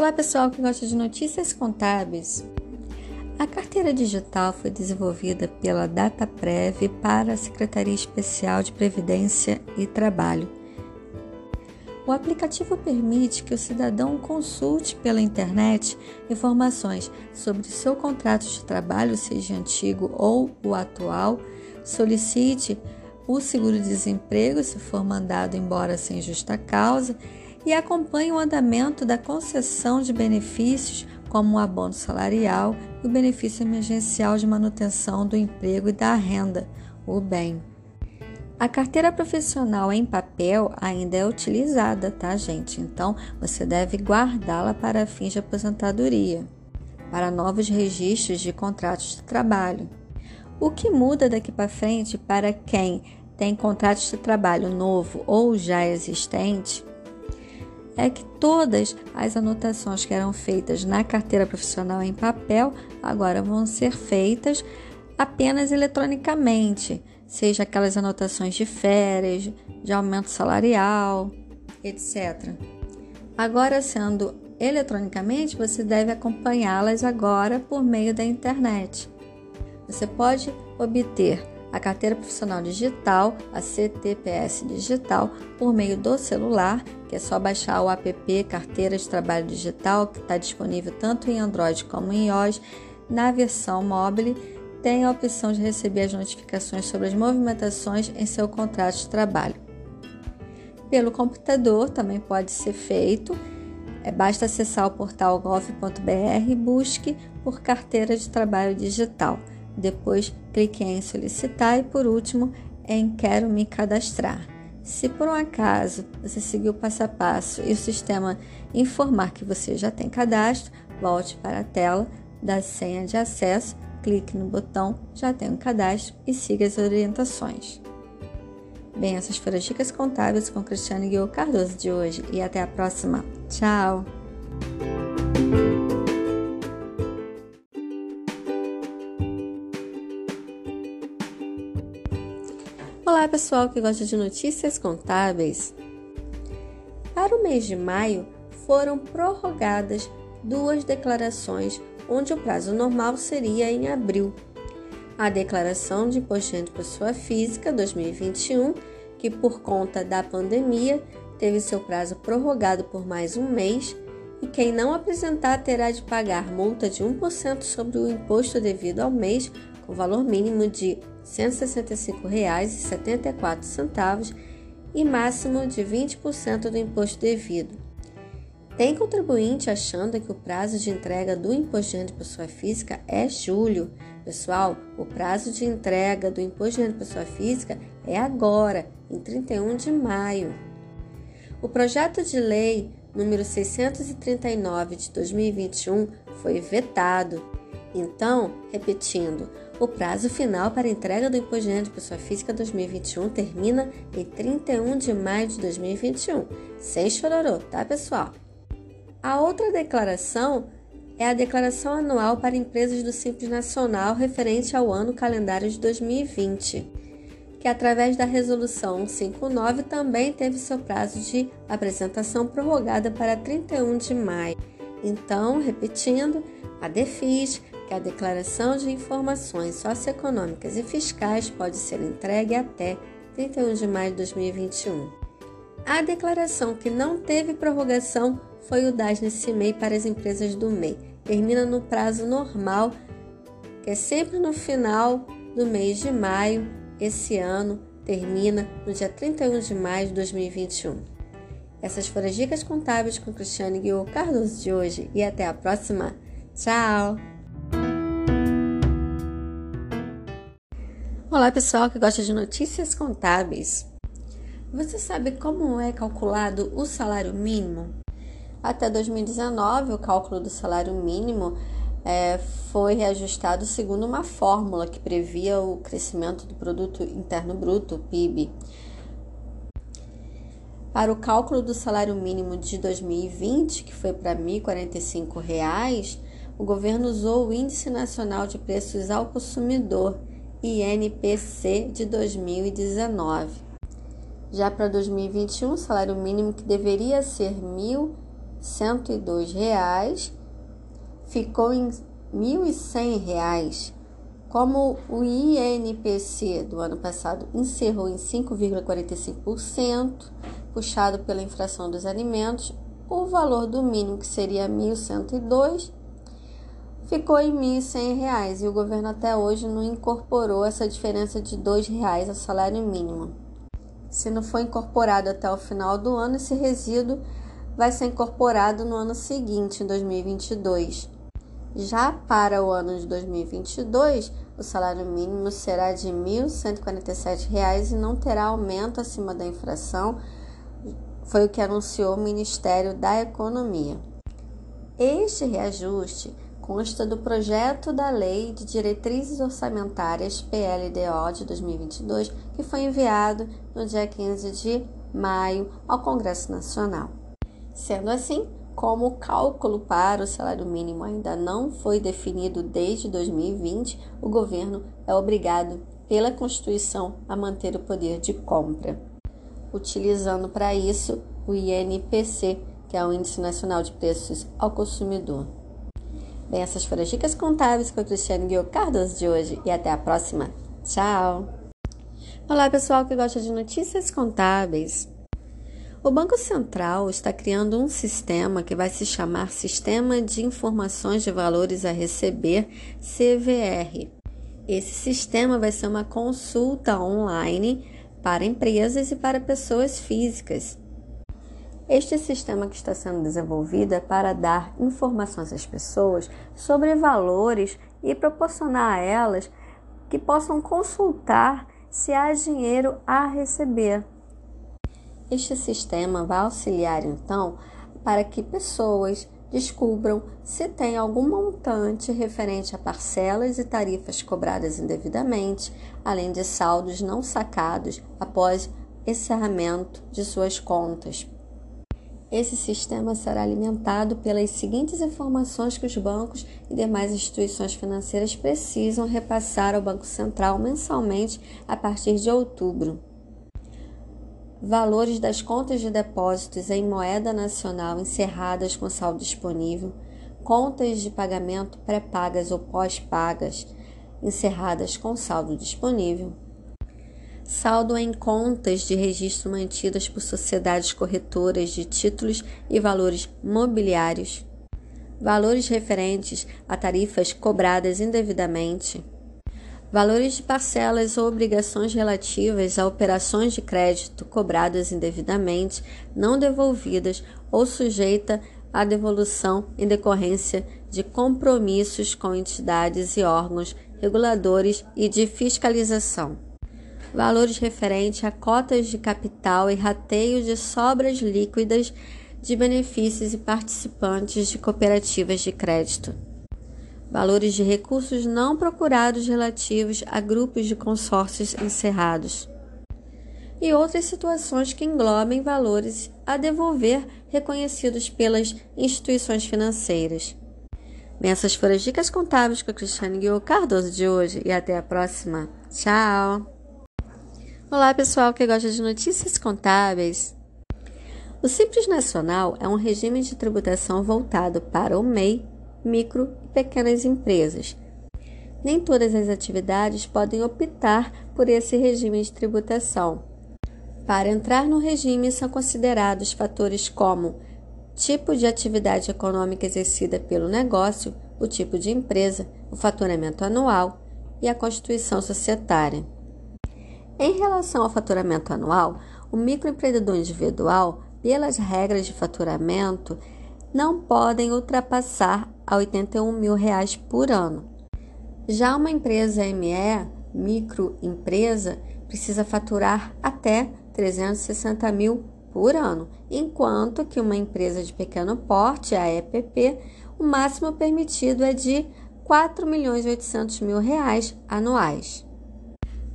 Olá pessoal que gosta de notícias contábeis. A carteira digital foi desenvolvida pela DataPrev para a Secretaria Especial de Previdência e Trabalho. O aplicativo permite que o cidadão consulte pela internet informações sobre seu contrato de trabalho, seja antigo ou o atual, solicite o seguro-desemprego se for mandado embora sem justa causa e acompanhe o andamento da concessão de benefícios como o abono salarial e o benefício emergencial de manutenção do emprego e da renda, o BEM. A carteira profissional em papel ainda é utilizada, tá, gente? Então você deve guardá-la para fins de aposentadoria, para novos registros de contratos de trabalho. O que muda daqui para frente para quem tem contratos de trabalho novo ou já existente é que todas as anotações que eram feitas na carteira profissional em papel agora vão ser feitas apenas eletronicamente, seja aquelas anotações de férias, de aumento salarial, etc. Agora, sendo eletronicamente, você deve acompanhá-las agora por meio da internet. Você pode obter a carteira profissional digital, a CTPS digital, por meio do celular, que é só baixar o app Carteira de Trabalho Digital, que está disponível tanto em Android como em iOS. Na versão móvel, tem a opção de receber as notificações sobre as movimentações em seu contrato de trabalho. Pelo computador também pode ser feito. É, basta acessar o portal gov.br e busque por carteira de trabalho digital. Depois clique em solicitar e por último em quero me cadastrar. Se por um acaso você seguir o passo a passo e o sistema informar que você já tem cadastro, volte para a tela da senha de acesso, clique no botão Já tenho cadastro e siga as orientações. Bem, essas foram as dicas contábeis com Cristiane Guiô Cardoso de hoje e até a próxima. Tchau! Olá, pessoal que gosta de notícias contábeis. Para o mês de maio, foram prorrogadas duas declarações, onde o prazo normal seria em abril. A declaração de imposto de pessoa física 2021, que por conta da pandemia teve seu prazo prorrogado por mais um mês, e quem não apresentar terá de pagar multa de 1% sobre o imposto devido ao mês, com valor mínimo de R$ 165,74 e máximo de 20% do imposto devido. Tem contribuinte achando que o prazo de entrega do imposto de renda de pessoa física é julho. Pessoal, o prazo de entrega do imposto de renda de pessoa física é agora, em 31 de maio. O projeto de lei número 639 de 2021 foi vetado. Então, repetindo, o prazo final para entrega do Imposto de Renda de Pessoa Física 2021 termina em 31 de maio de 2021. Sem chororô, tá, pessoal? A outra declaração é a declaração anual para empresas do Simples Nacional referente ao ano calendário de 2020, que através da resolução 159 também teve seu prazo de apresentação prorrogada para 31 de maio. Então, repetindo, a DEFIS que a declaração de informações socioeconômicas e fiscais pode ser entregue até 31 de maio de 2021. A declaração que não teve prorrogação foi o DAS nesse MEI para as empresas do MEI. Termina no prazo normal, que é sempre no final do mês de maio. Esse ano termina no dia 31 de maio de 2021. Essas foram as dicas contábeis com Cristiane Guiô Cardoso de hoje e até a próxima. Tchau! Olá, pessoal que gosta de notícias contábeis. Você sabe como é calculado o salário mínimo? Até 2019, o cálculo do salário mínimo é, foi reajustado segundo uma fórmula que previa o crescimento do produto interno bruto, PIB. Para o cálculo do salário mínimo de 2020, que foi para R$ 1.045, o governo usou o Índice Nacional de Preços ao Consumidor, INPC de 2019. Já para 2021, o salário mínimo que deveria ser R$ 102,00 ficou em R$ 1.100. Como o INPC do ano passado encerrou em 5,45%, puxado pela inflação dos alimentos, o valor do mínimo, que seria 1.102, ficou em R$ 1.100 e o governo até hoje não incorporou essa diferença de R$ 2,00 ao salário mínimo. Se não for incorporado até o final do ano, esse resíduo vai ser incorporado no ano seguinte, em 2022. Já para o ano de 2022, o salário mínimo será de R$ 1.147 e não terá aumento acima da inflação, foi o que anunciou o Ministério da Economia. Este reajuste consta do projeto da Lei de Diretrizes Orçamentárias PLDO de 2022, que foi enviado no dia 15 de maio ao Congresso Nacional. Sendo assim, como o cálculo para o salário mínimo ainda não foi definido desde 2020, o governo é obrigado pela Constituição a manter o poder de compra, utilizando para isso o INPC, que é o Índice Nacional de Preços ao Consumidor. Bem, essas foram as dicas contábeis com a Cristiane Guio Cardoso de hoje e até a próxima. Tchau! Olá, pessoal que gosta de notícias contábeis. O Banco Central está criando um sistema que vai se chamar Sistema de Informações de Valores a Receber, CVR. Esse sistema vai ser uma consulta online para empresas e para pessoas físicas. Este sistema que está sendo desenvolvido é para dar informações às pessoas sobre valores e proporcionar a elas que possam consultar se há dinheiro a receber. Este sistema vai auxiliar então para que pessoas descubram se tem algum montante referente a parcelas e tarifas cobradas indevidamente, além de saldos não sacados após encerramento de suas contas. Esse sistema será alimentado pelas seguintes informações que os bancos e demais instituições financeiras precisam repassar ao Banco Central mensalmente a partir de outubro. Valores das contas de depósitos em moeda nacional encerradas com saldo disponível, contas de pagamento pré-pagas ou pós-pagas encerradas com saldo disponível, saldo em contas de registro mantidas por sociedades corretoras de títulos e valores mobiliários, valores referentes a tarifas cobradas indevidamente valores de parcelas ou obrigações relativas a operações de crédito cobradas indevidamente, não devolvidas ou sujeita à devolução em decorrência de compromissos com entidades e órgãos reguladores e de fiscalização. Valores referentes a cotas de capital e rateio de sobras líquidas de benefícios e participantes de cooperativas de crédito valores de recursos não procurados relativos a grupos de consórcios encerrados, e outras situações que englobem valores a devolver reconhecidos pelas instituições financeiras. Bem, essas foram as dicas contábeis com a Cristiane Guiô Cardoso de hoje e até a próxima. Tchau! Olá, pessoal que gosta de notícias contábeis. O Simples Nacional é um regime de tributação voltado para o MEI micro e pequenas empresas. Nem todas as atividades podem optar por esse regime de tributação. Para entrar no regime, são considerados fatores como tipo de atividade econômica exercida pelo negócio, o tipo de empresa, o faturamento anual e a constituição societária. Em relação ao faturamento anual, o microempreendedor individual, pelas regras de faturamento, não podem ultrapassar a 81 mil reais por ano. Já uma empresa ME, microempresa, precisa faturar até 360 mil por ano, enquanto que uma empresa de pequeno porte, a EPP, o máximo permitido é de 4 milhões e 800 mil reais anuais.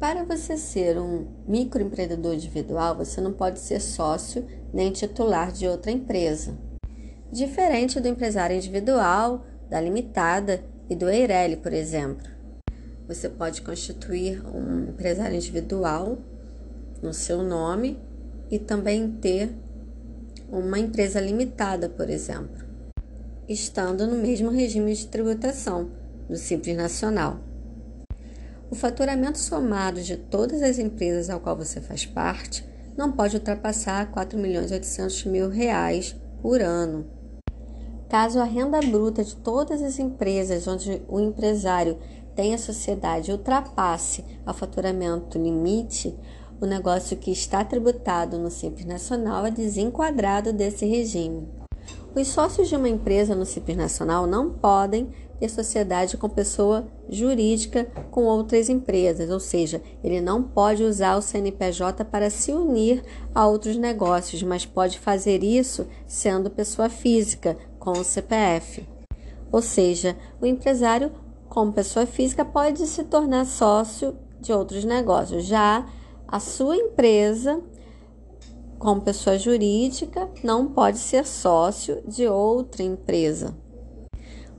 Para você ser um microempreendedor individual, você não pode ser sócio nem titular de outra empresa diferente do empresário individual, da limitada e do Eireli, por exemplo. Você pode constituir um empresário individual no seu nome e também ter uma empresa limitada, por exemplo, estando no mesmo regime de tributação do Simples Nacional. O faturamento somado de todas as empresas ao qual você faz parte não pode ultrapassar 4 milhões 800 mil reais por ano. Caso a renda bruta de todas as empresas onde o empresário tem a sociedade ultrapasse o faturamento limite, o negócio que está tributado no Simples Nacional é desenquadrado desse regime. Os sócios de uma empresa no Simples Nacional não podem ter sociedade com pessoa jurídica com outras empresas, ou seja, ele não pode usar o CNPJ para se unir a outros negócios, mas pode fazer isso sendo pessoa física, com o CPF. Ou seja, o empresário, como pessoa física, pode se tornar sócio de outros negócios. Já a sua empresa, como pessoa jurídica, não pode ser sócio de outra empresa.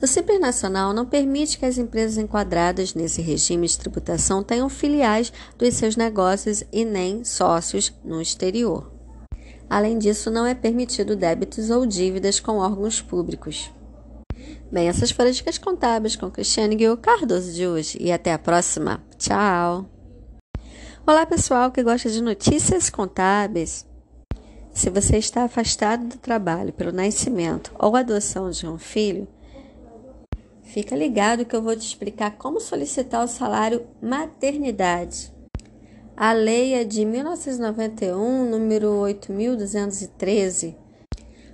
O Simples Nacional não permite que as empresas enquadradas nesse regime de tributação tenham filiais dos seus negócios e nem sócios no exterior. Além disso, não é permitido débitos ou dívidas com órgãos públicos. Bem, essas foram as dicas contábeis com Cristiane Guil Cardoso de hoje e até a próxima. Tchau! Olá, pessoal que gosta de notícias contábeis. Se você está afastado do trabalho pelo nascimento ou adoção de um filho, fica ligado que eu vou te explicar como solicitar o salário maternidade. A lei é de 1991, número 8213,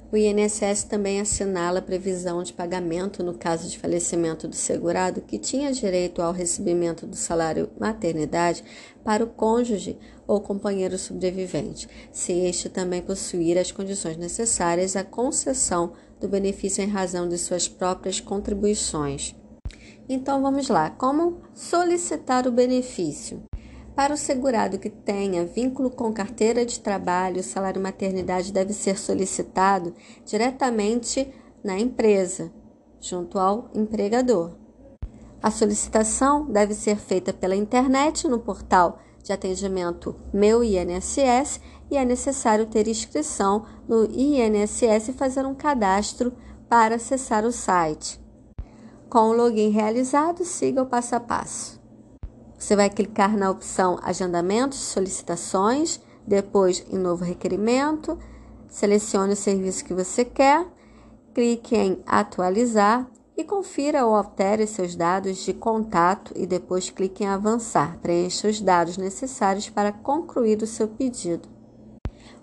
o INSS também assinala a previsão de pagamento no caso de falecimento do segurado que tinha direito ao recebimento do salário maternidade para o cônjuge ou companheiro sobrevivente, se este também possuir as condições necessárias à concessão do benefício em razão de suas próprias contribuições. Então vamos lá, como solicitar o benefício? Para o segurado que tenha vínculo com carteira de trabalho, o salário maternidade deve ser solicitado diretamente na empresa, junto ao empregador. A solicitação deve ser feita pela internet no portal de atendimento Meu INSS e é necessário ter inscrição no INSS e fazer um cadastro para acessar o site. Com o login realizado, siga o passo a passo. Você vai clicar na opção Agendamentos, Solicitações, depois em Novo Requerimento, selecione o serviço que você quer, clique em Atualizar e confira ou altere seus dados de contato e depois clique em Avançar. Preencha os dados necessários para concluir o seu pedido.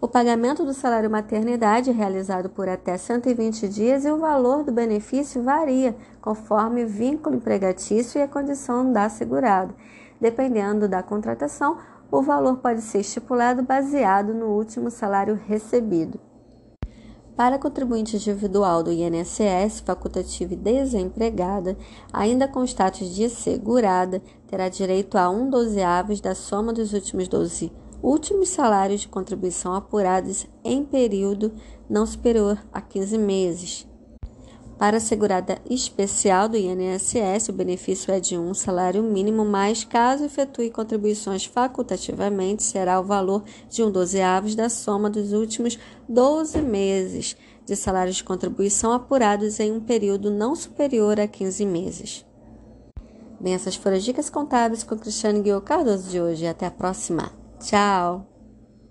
O pagamento do salário maternidade realizado por até 120 dias e o valor do benefício varia conforme vínculo empregatício e a condição da segurado. Dependendo da contratação, o valor pode ser estipulado baseado no último salário recebido. Para contribuinte individual do INSS, facultativa e desempregada, ainda com status de segurada, terá direito a um dozeavos da soma dos últimos 12 últimos salários de contribuição apurados em período não superior a 15 meses. Para a segurada especial do INSS, o benefício é de um salário mínimo, mas caso efetue contribuições facultativamente, será o valor de um dozeavos da soma dos últimos 12 meses de salários de contribuição apurados em um período não superior a 15 meses. Bem, essas foram as dicas contábeis com Cristiane Guilherme Cardoso de hoje. Até a próxima. Tchau!